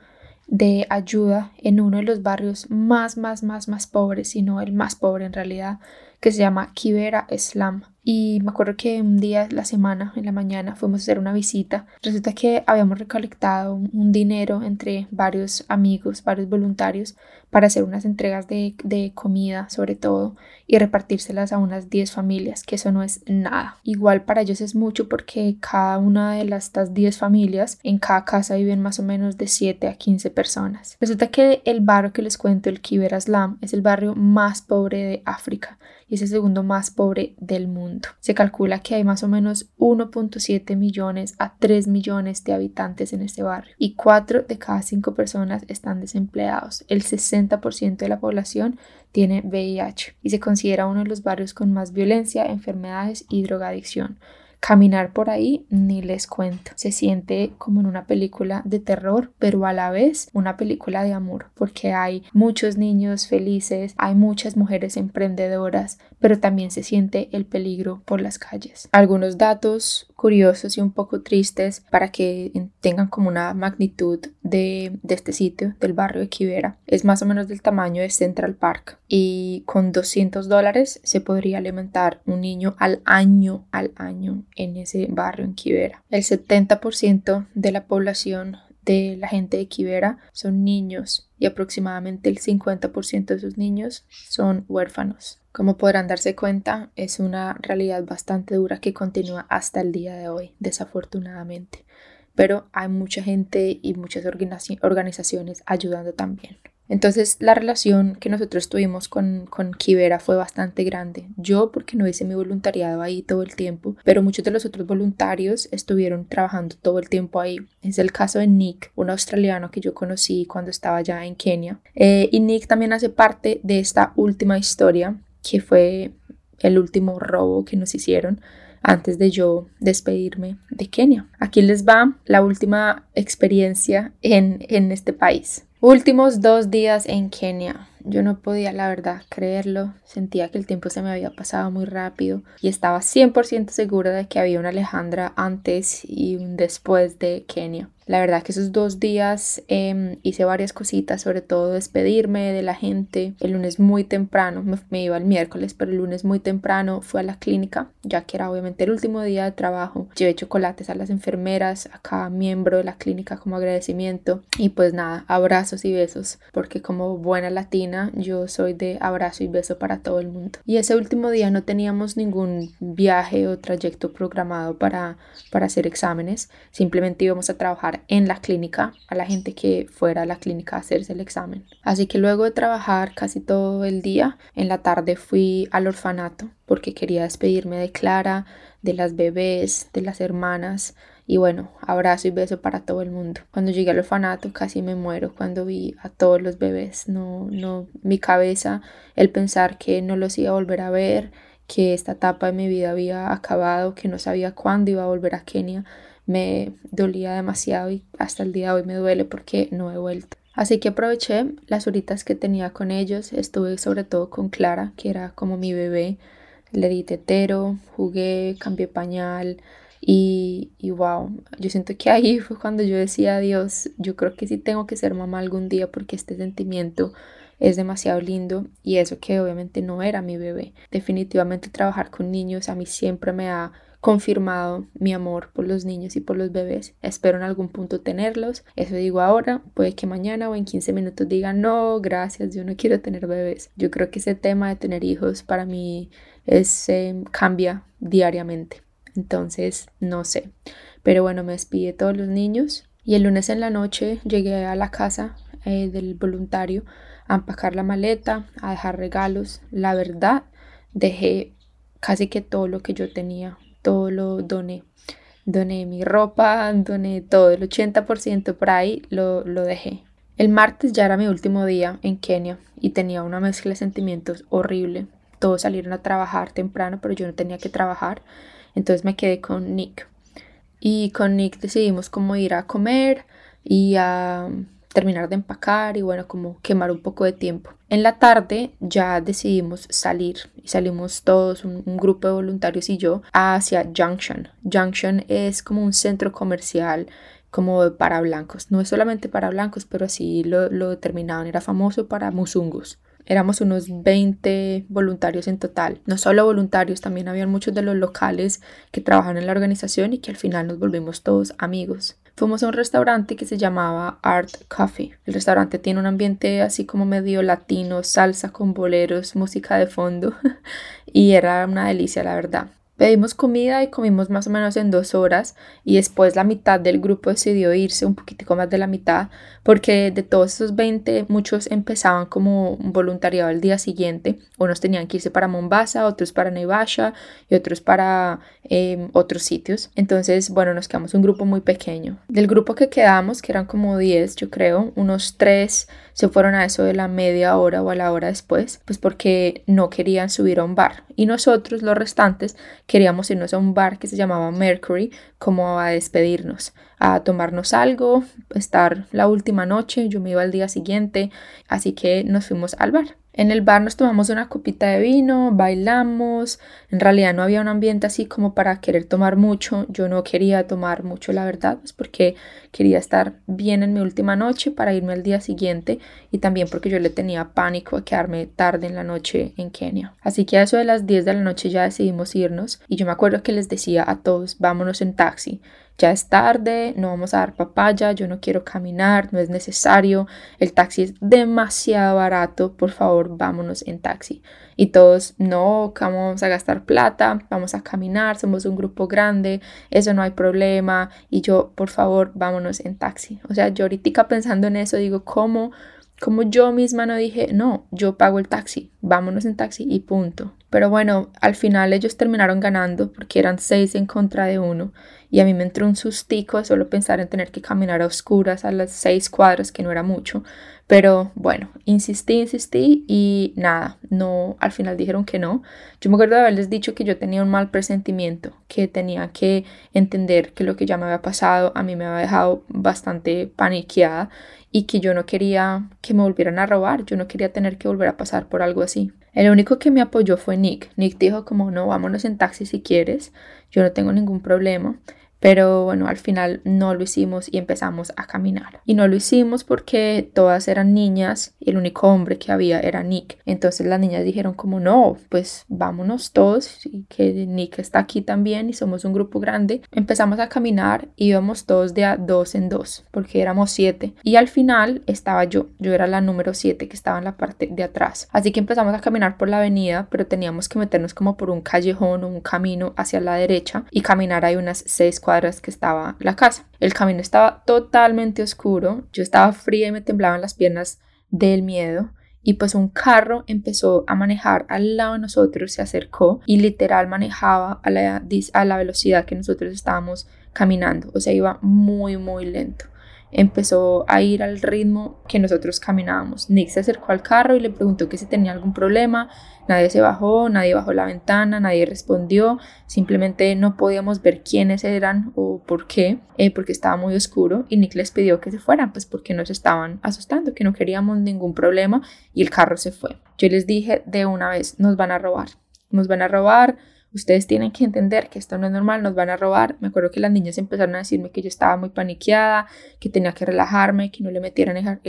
de ayuda en uno de los barrios más, más, más, más pobres, sino el más pobre en realidad, que se llama Kibera Slam. Y me acuerdo que un día, la semana, en la mañana, fuimos a hacer una visita. Resulta que habíamos recolectado un dinero entre varios amigos, varios voluntarios, para hacer unas entregas de, de comida, sobre todo, y repartírselas a unas 10 familias, que eso no es nada. Igual para ellos es mucho porque cada una de las, estas 10 familias, en cada casa viven más o menos de 7 a 15 personas. Resulta que el barrio que les cuento, el Kibera Slam, es el barrio más pobre de África y es el segundo más pobre del mundo. Se calcula que hay más o menos 1.7 millones a 3 millones de habitantes en este barrio y 4 de cada 5 personas están desempleados. El 60% de la población tiene VIH y se considera uno de los barrios con más violencia, enfermedades y drogadicción. Caminar por ahí ni les cuento. Se siente como en una película de terror, pero a la vez una película de amor, porque hay muchos niños felices, hay muchas mujeres emprendedoras, pero también se siente el peligro por las calles. Algunos datos curiosos y un poco tristes para que tengan como una magnitud de, de este sitio, del barrio de Kibera. Es más o menos del tamaño de Central Park y con 200 dólares se podría alimentar un niño al año, al año en ese barrio en Kibera. El 70% de la población de la gente de Kibera son niños y aproximadamente el 50% de sus niños son huérfanos. Como podrán darse cuenta, es una realidad bastante dura que continúa hasta el día de hoy, desafortunadamente. Pero hay mucha gente y muchas organizaciones ayudando también. Entonces la relación que nosotros tuvimos con, con Kibera fue bastante grande. Yo porque no hice mi voluntariado ahí todo el tiempo, pero muchos de los otros voluntarios estuvieron trabajando todo el tiempo ahí. Es el caso de Nick, un australiano que yo conocí cuando estaba ya en Kenia. Eh, y Nick también hace parte de esta última historia que fue el último robo que nos hicieron antes de yo despedirme de Kenia. Aquí les va la última experiencia en, en este país. Últimos dos días en Kenia. Yo no podía, la verdad, creerlo. Sentía que el tiempo se me había pasado muy rápido y estaba 100% segura de que había una Alejandra antes y un después de Kenia. La verdad que esos dos días em, hice varias cositas, sobre todo despedirme de la gente. El lunes muy temprano, me, iba el miércoles, pero el lunes muy temprano fui a la clínica, ya que era obviamente el último día de trabajo. Llevé chocolates a las enfermeras, a cada miembro de la clínica como agradecimiento. Y pues nada, abrazos y besos, porque como buena latina yo soy de abrazo y beso para todo el mundo. Y ese último día no teníamos ningún viaje o trayecto programado para, para hacer exámenes, simplemente íbamos a trabajar en la clínica a la gente que fuera a la clínica a hacerse el examen. Así que luego de trabajar casi todo el día, en la tarde fui al orfanato porque quería despedirme de Clara, de las bebés, de las hermanas y bueno, abrazo y beso para todo el mundo. Cuando llegué al orfanato casi me muero cuando vi a todos los bebés. No, no, mi cabeza, el pensar que no los iba a volver a ver, que esta etapa de mi vida había acabado, que no sabía cuándo iba a volver a Kenia, me dolía demasiado y hasta el día de hoy me duele porque no he vuelto. Así que aproveché las horitas que tenía con ellos, estuve sobre todo con Clara, que era como mi bebé, le di tetero, jugué, cambié pañal y, y wow, yo siento que ahí fue cuando yo decía, Dios, yo creo que sí tengo que ser mamá algún día porque este sentimiento es demasiado lindo y eso que obviamente no era mi bebé. Definitivamente trabajar con niños a mí siempre me ha confirmado mi amor por los niños y por los bebés. Espero en algún punto tenerlos. Eso digo ahora. Puede que mañana o en 15 minutos diga no, gracias, yo no quiero tener bebés. Yo creo que ese tema de tener hijos para mí es, em, cambia diariamente. Entonces, no sé. Pero bueno, me despide todos los niños. Y el lunes en la noche llegué a la casa eh, del voluntario a empacar la maleta, a dejar regalos. La verdad, dejé casi que todo lo que yo tenía todo lo doné. Doné mi ropa, doné todo, el 80% por ahí lo, lo dejé. El martes ya era mi último día en Kenia y tenía una mezcla de sentimientos horrible. Todos salieron a trabajar temprano, pero yo no tenía que trabajar. Entonces me quedé con Nick. Y con Nick decidimos cómo ir a comer y a terminar de empacar y bueno, como quemar un poco de tiempo. En la tarde ya decidimos salir y salimos todos, un, grupo de voluntarios y yo, hacia Junction. Junction es como un centro comercial como para blancos. No es solamente para blancos, pero así lo, lo determinaban. Era famoso para musungos. Éramos unos 20 voluntarios en total. No solo voluntarios, también habían muchos de los locales que trabajan en la organización y que al final nos volvimos todos amigos. Fuimos a un restaurante que se llamaba Art Coffee. El restaurante tiene un ambiente así como medio latino, salsa con boleros, música de fondo y era una delicia la verdad. Pedimos comida y comimos más o menos en dos horas y después la mitad del grupo decidió irse, un poquitico más de la mitad, porque de todos esos 20 muchos empezaban como voluntariado el día siguiente. Unos tenían que irse para Mombasa, otros para Naivasha y otros para em, otros sitios. Entonces, bueno, nos quedamos un grupo muy pequeño. Del grupo que quedamos, que eran como 10 yo creo, unos 3 se fueron a eso de la media hora o a la hora después, pues porque no querían subir a un bar. Y nosotros, los restantes, queríamos irnos a un bar que se llamaba Mercury, como a despedirnos, a tomarnos algo, estar la última noche, yo me iba al día siguiente, así que nos fuimos al bar. En el bar nos tomamos una copita de vino, bailamos. En realidad no había un ambiente así como para querer tomar mucho. Yo no quería tomar mucho, la verdad, pues porque quería estar bien en mi última noche para irme al día siguiente y también porque yo le tenía pánico a quedarme tarde en la noche en Kenia. Así que a eso de las 10 de la noche ya decidimos irnos y yo me acuerdo que les decía a todos, vámonos en taxi ya es tarde, no vamos a dar papaya, yo no quiero caminar, no es necesario, el taxi es demasiado barato, por favor, vámonos en taxi. Y todos, no, vamos a gastar plata, vamos a caminar, somos un grupo grande, eso no hay problema. Y yo, por favor, vámonos en taxi. O sea, yo ahorita pensando en eso, digo, ¿cómo? Como yo misma no dije, no, yo pago el taxi, vámonos en taxi y punto. Pero bueno, al final ellos terminaron ganando porque eran seis en contra de uno y a mí me entró un sustico solo pensar en tener que caminar a oscuras a las seis cuadras, que no era mucho. Pero bueno, insistí, insistí y nada, no, al final dijeron que no. Yo me acuerdo de haberles dicho que yo tenía un mal presentimiento, que tenía que entender que lo que ya me había pasado a mí me había dejado bastante paniqueada y que yo no quería que me volvieran a robar, yo no quería tener que volver a pasar por algo así. El único que me apoyó fue Nick. Nick dijo como no, vámonos en taxi si quieres, yo no tengo ningún problema. Pero bueno, al final no lo hicimos y empezamos a caminar. Y no lo hicimos porque todas eran niñas y el único hombre que había era Nick. Entonces las niñas dijeron como no, pues vámonos todos y que Nick está aquí también y somos un grupo grande. Empezamos a caminar y íbamos todos de a dos en dos porque éramos siete. Y al final estaba yo, yo era la número siete que estaba en la parte de atrás. Así que empezamos a caminar por la avenida, pero teníamos que meternos como por un callejón o un camino hacia la derecha y caminar ahí unas seis cuadras que estaba la casa. El camino estaba totalmente oscuro, yo estaba fría y me temblaban las piernas del miedo. Y pues un carro empezó a manejar al lado de nosotros, se acercó y literal manejaba a la, a la velocidad que nosotros estábamos caminando. O sea, iba muy, muy lento empezó a ir al ritmo que nosotros caminábamos. Nick se acercó al carro y le preguntó que si tenía algún problema. Nadie se bajó, nadie bajó la ventana, nadie respondió. Simplemente no podíamos ver quiénes eran o por qué, eh, porque estaba muy oscuro. Y Nick les pidió que se fueran, pues porque nos estaban asustando, que no queríamos ningún problema. Y el carro se fue. Yo les dije de una vez, nos van a robar. Nos van a robar ustedes tienen que entender que esto no es normal, nos van a robar. Me acuerdo que las niñas empezaron a decirme que yo estaba muy paniqueada, que tenía que relajarme, que no le metieran en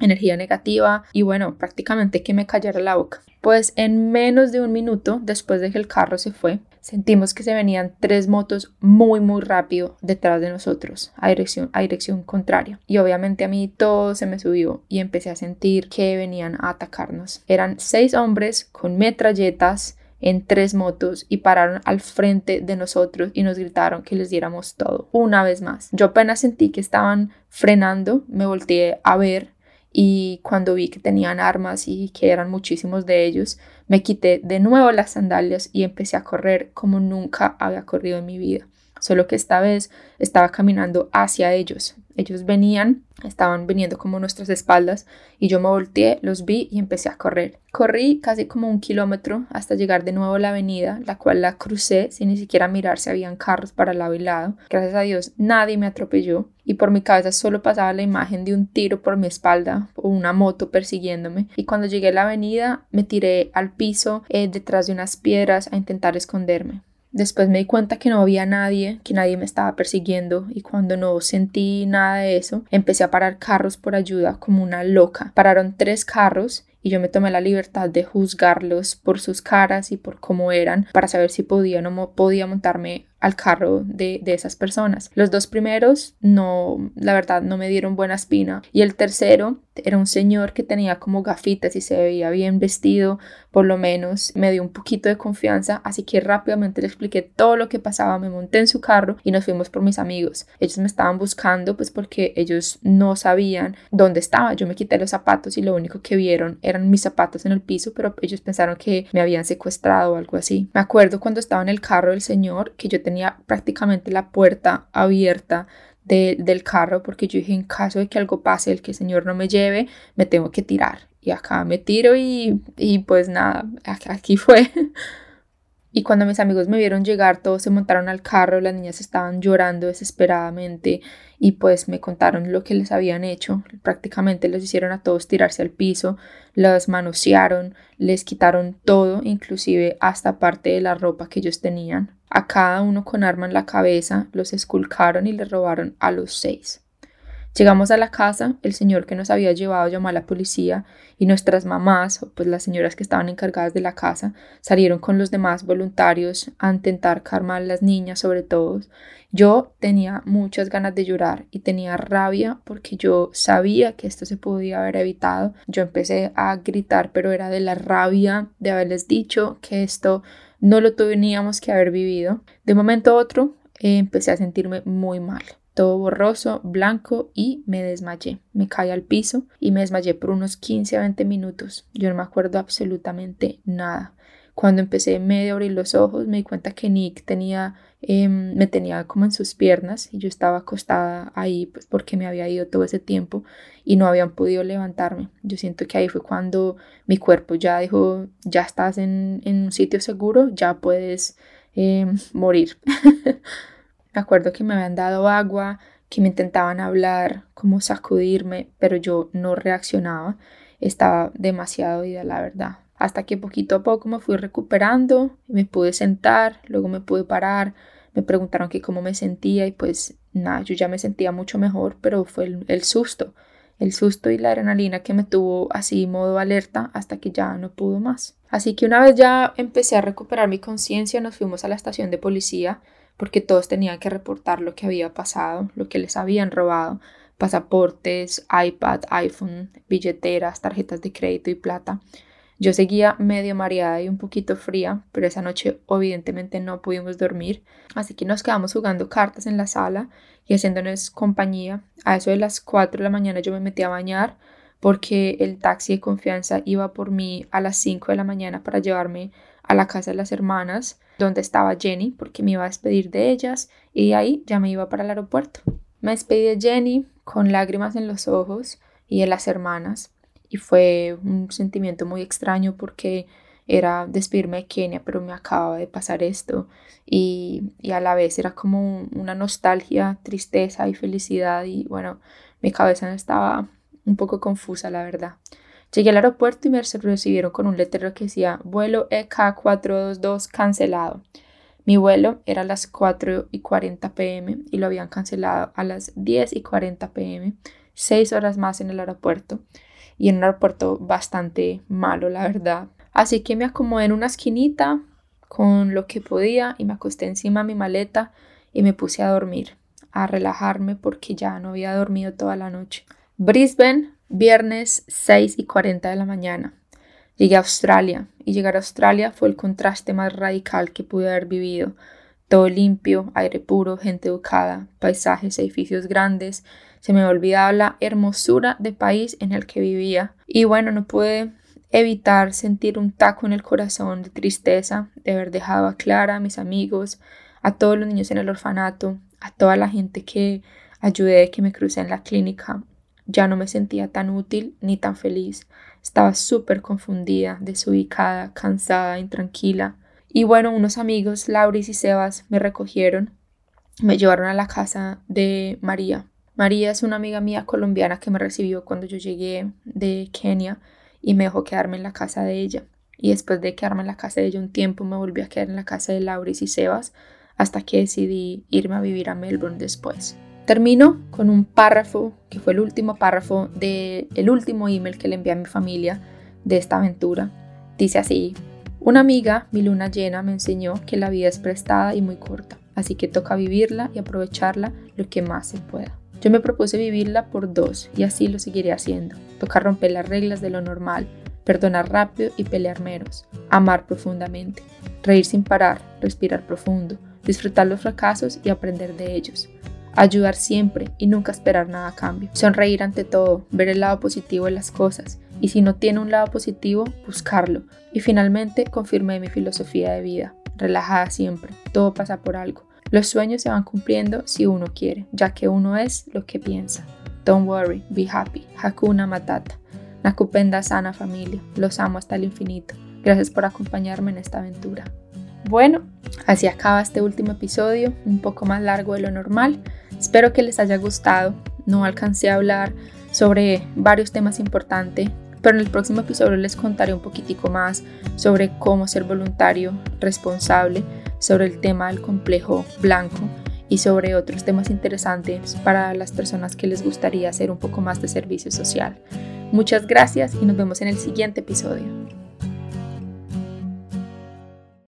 energía negativa y bueno, prácticamente que me callara la boca. Pues en menos de un minuto después de que el carro se fue, sentimos que se venían tres motos muy muy rápido detrás de nosotros a dirección a dirección contraria y obviamente a mí todo se me subió y empecé a sentir que venían a atacarnos eran seis hombres con metralletas en tres motos y pararon al frente de nosotros y nos gritaron que les diéramos todo. Una vez más. Yo apenas sentí que estaban frenando, me volteé a ver y cuando vi que tenían armas y que eran muchísimos de ellos, me quité de nuevo las sandalias y empecé a correr como nunca había corrido en mi vida. Solo que esta vez estaba caminando hacia ellos. Ellos venían, estaban viniendo como nuestras espaldas y yo me volteé, los vi y empecé a correr. Corrí casi como un kilómetro hasta llegar de nuevo a la avenida, la cual la crucé sin ni siquiera mirar si habían carros para lado y lado. Gracias a Dios nadie me atropelló y por mi cabeza solo pasaba la imagen de un tiro por mi espalda o una moto persiguiéndome. Y cuando llegué a la avenida me tiré al piso eh, detrás de unas piedras a intentar esconderme. Después me di cuenta que no había nadie, que nadie me estaba persiguiendo y cuando no sentí nada de eso, empecé a parar carros por ayuda como una loca. Pararon tres carros y yo me tomé la libertad de juzgarlos por sus caras y por cómo eran para saber si podía o no podía montarme al carro de, de, esas personas. Los dos primeros no, la verdad, no me dieron buena espina. Y el tercero era un señor que tenía como gafitas y se veía bien vestido, por lo menos me dio un poquito de confianza, así que rápidamente le expliqué todo lo que pasaba, me monté en su carro y nos fuimos por mis amigos. Ellos me estaban buscando pues porque ellos no sabían dónde estaba. Yo me quité los zapatos y lo único que vieron eran mis zapatos en el piso, pero ellos pensaron que me habían secuestrado o algo así. Me acuerdo cuando estaba en el carro del señor que yo tenía prácticamente la puerta abierta del carro porque yo dije en caso de que algo pase, el que el señor no me lleve, me tengo que tirar. Y acá me tiro y, y pues nada, aquí fue. Y cuando mis amigos me vieron llegar, todos se montaron al carro, las niñas estaban llorando desesperadamente y pues me contaron lo que les habían hecho. Prácticamente les hicieron a todos tirarse al piso, las manosearon, les quitaron todo, inclusive hasta parte de la ropa que ellos tenían. A cada uno con arma en la cabeza, los esculcaron y les robaron a los seis. Llegamos a la casa, el señor que nos había llevado llamó a la policía y nuestras mamás, pues las señoras que estaban encargadas de la casa, salieron con los demás voluntarios a intentar calmar a las niñas sobre todo. Yo tenía muchas ganas de llorar y tenía rabia porque yo sabía que esto se podía haber evitado. Yo empecé a gritar, pero era de la rabia de haberles dicho que esto no lo teníamos que haber vivido. De momento a otro eh, empecé a sentirme muy mal todo borroso, blanco y me desmayé. Me caí al piso y me desmayé por unos 15 a 20 minutos. Yo no me acuerdo absolutamente nada. Cuando empecé medio a abrir los ojos me di cuenta que Nick tenía, em, me tenía como en sus piernas y yo estaba acostada ahí pues porque me había ido todo ese tiempo y no habían podido levantarme. Yo siento que ahí fue cuando mi cuerpo ya dijo, ya estás en, un sitio seguro, ya puedes em, morir. Me acuerdo que me habían dado agua, que me intentaban hablar, como sacudirme, pero yo no reaccionaba. Estaba demasiado ida, la verdad. Hasta que poquito a poco me fui recuperando, me pude sentar, luego me pude parar, me preguntaron que cómo me sentía y pues nada, yo ya me sentía mucho mejor, pero fue el, el susto, el susto y la adrenalina que me tuvo así modo alerta hasta que ya no pudo más. Así que una vez ya empecé a recuperar mi conciencia, nos fuimos a la estación de policía porque todos tenían que reportar lo que había pasado, lo que les habían robado, pasaportes, iPad, iPhone, billeteras, tarjetas de crédito y plata. Yo seguía medio mareada y un poquito fría, pero esa noche evidentemente no pudimos dormir, así que nos quedamos jugando cartas en la sala y haciéndonos compañía. A eso de las 4 de la mañana yo me metí a bañar porque el taxi de confianza iba por mí a las 5 de la mañana para llevarme a la casa de las hermanas donde estaba Jenny porque me iba a despedir de ellas y de ahí ya me iba para el aeropuerto. Me despedí de Jenny con lágrimas en los ojos y de las hermanas y fue un sentimiento muy extraño porque era despedirme de Kenia pero me acababa de pasar esto y, y a la vez era como una nostalgia, tristeza y felicidad y bueno, mi cabeza estaba un poco confusa la verdad. Llegué al aeropuerto y me recibieron con un letrero que decía vuelo EK422 cancelado. Mi vuelo era a las 4 y 40 pm y lo habían cancelado a las 10 y 40 pm, seis horas más en el aeropuerto y en un aeropuerto bastante malo, la verdad. Así que me acomodé en una esquinita con lo que podía y me acosté encima de mi maleta y me puse a dormir, a relajarme porque ya no había dormido toda la noche. Brisbane, Viernes 6 y 40 de la mañana. Llegué a Australia y llegar a Australia fue el contraste más radical que pude haber vivido. Todo limpio, aire puro, gente educada, paisajes, edificios grandes. Se me olvidaba la hermosura de país en el que vivía. Y bueno, no pude evitar sentir un taco en el corazón de tristeza de haber dejado a Clara, a mis amigos, a todos los niños en el orfanato, a toda la gente que ayudé, que me crucé en la clínica, ya no me sentía tan útil ni tan feliz. Estaba súper confundida, desubicada, cansada, intranquila. Y bueno, unos amigos, Lauris y Sebas, me recogieron, me llevaron a la casa de María. María es una amiga mía colombiana que me recibió cuando yo llegué de Kenia y me dejó quedarme en la casa de ella. Y después de quedarme en la casa de ella un tiempo, me volví a quedar en la casa de Lauris y Sebas hasta que decidí irme a vivir a Melbourne después. Termino con un párrafo que fue el último párrafo del el último email que le envié a mi familia de esta aventura. Dice así, una amiga, mi luna llena, me enseñó que la vida es prestada y muy corta, así que toca vivirla y aprovecharla lo que más se pueda. Yo me propuse vivirla por dos y así lo seguiré haciendo. Toca romper las reglas de lo normal, perdonar rápido y pelear menos, amar profundamente, reír sin parar, respirar profundo, disfrutar los fracasos y aprender de ellos ayudar siempre y nunca esperar nada a cambio. Sonreír ante todo, ver el lado positivo de las cosas y si no tiene un lado positivo, buscarlo. Y finalmente confirmé mi filosofía de vida, relajada siempre, todo pasa por algo. Los sueños se van cumpliendo si uno quiere, ya que uno es lo que piensa. Don't worry, be happy. Hakuna Matata. Nakupenda sana familia. Los amo hasta el infinito. Gracias por acompañarme en esta aventura. Bueno, así acaba este último episodio, un poco más largo de lo normal. Espero que les haya gustado. No alcancé a hablar sobre varios temas importantes, pero en el próximo episodio les contaré un poquitico más sobre cómo ser voluntario responsable, sobre el tema del complejo blanco y sobre otros temas interesantes para las personas que les gustaría hacer un poco más de servicio social. Muchas gracias y nos vemos en el siguiente episodio.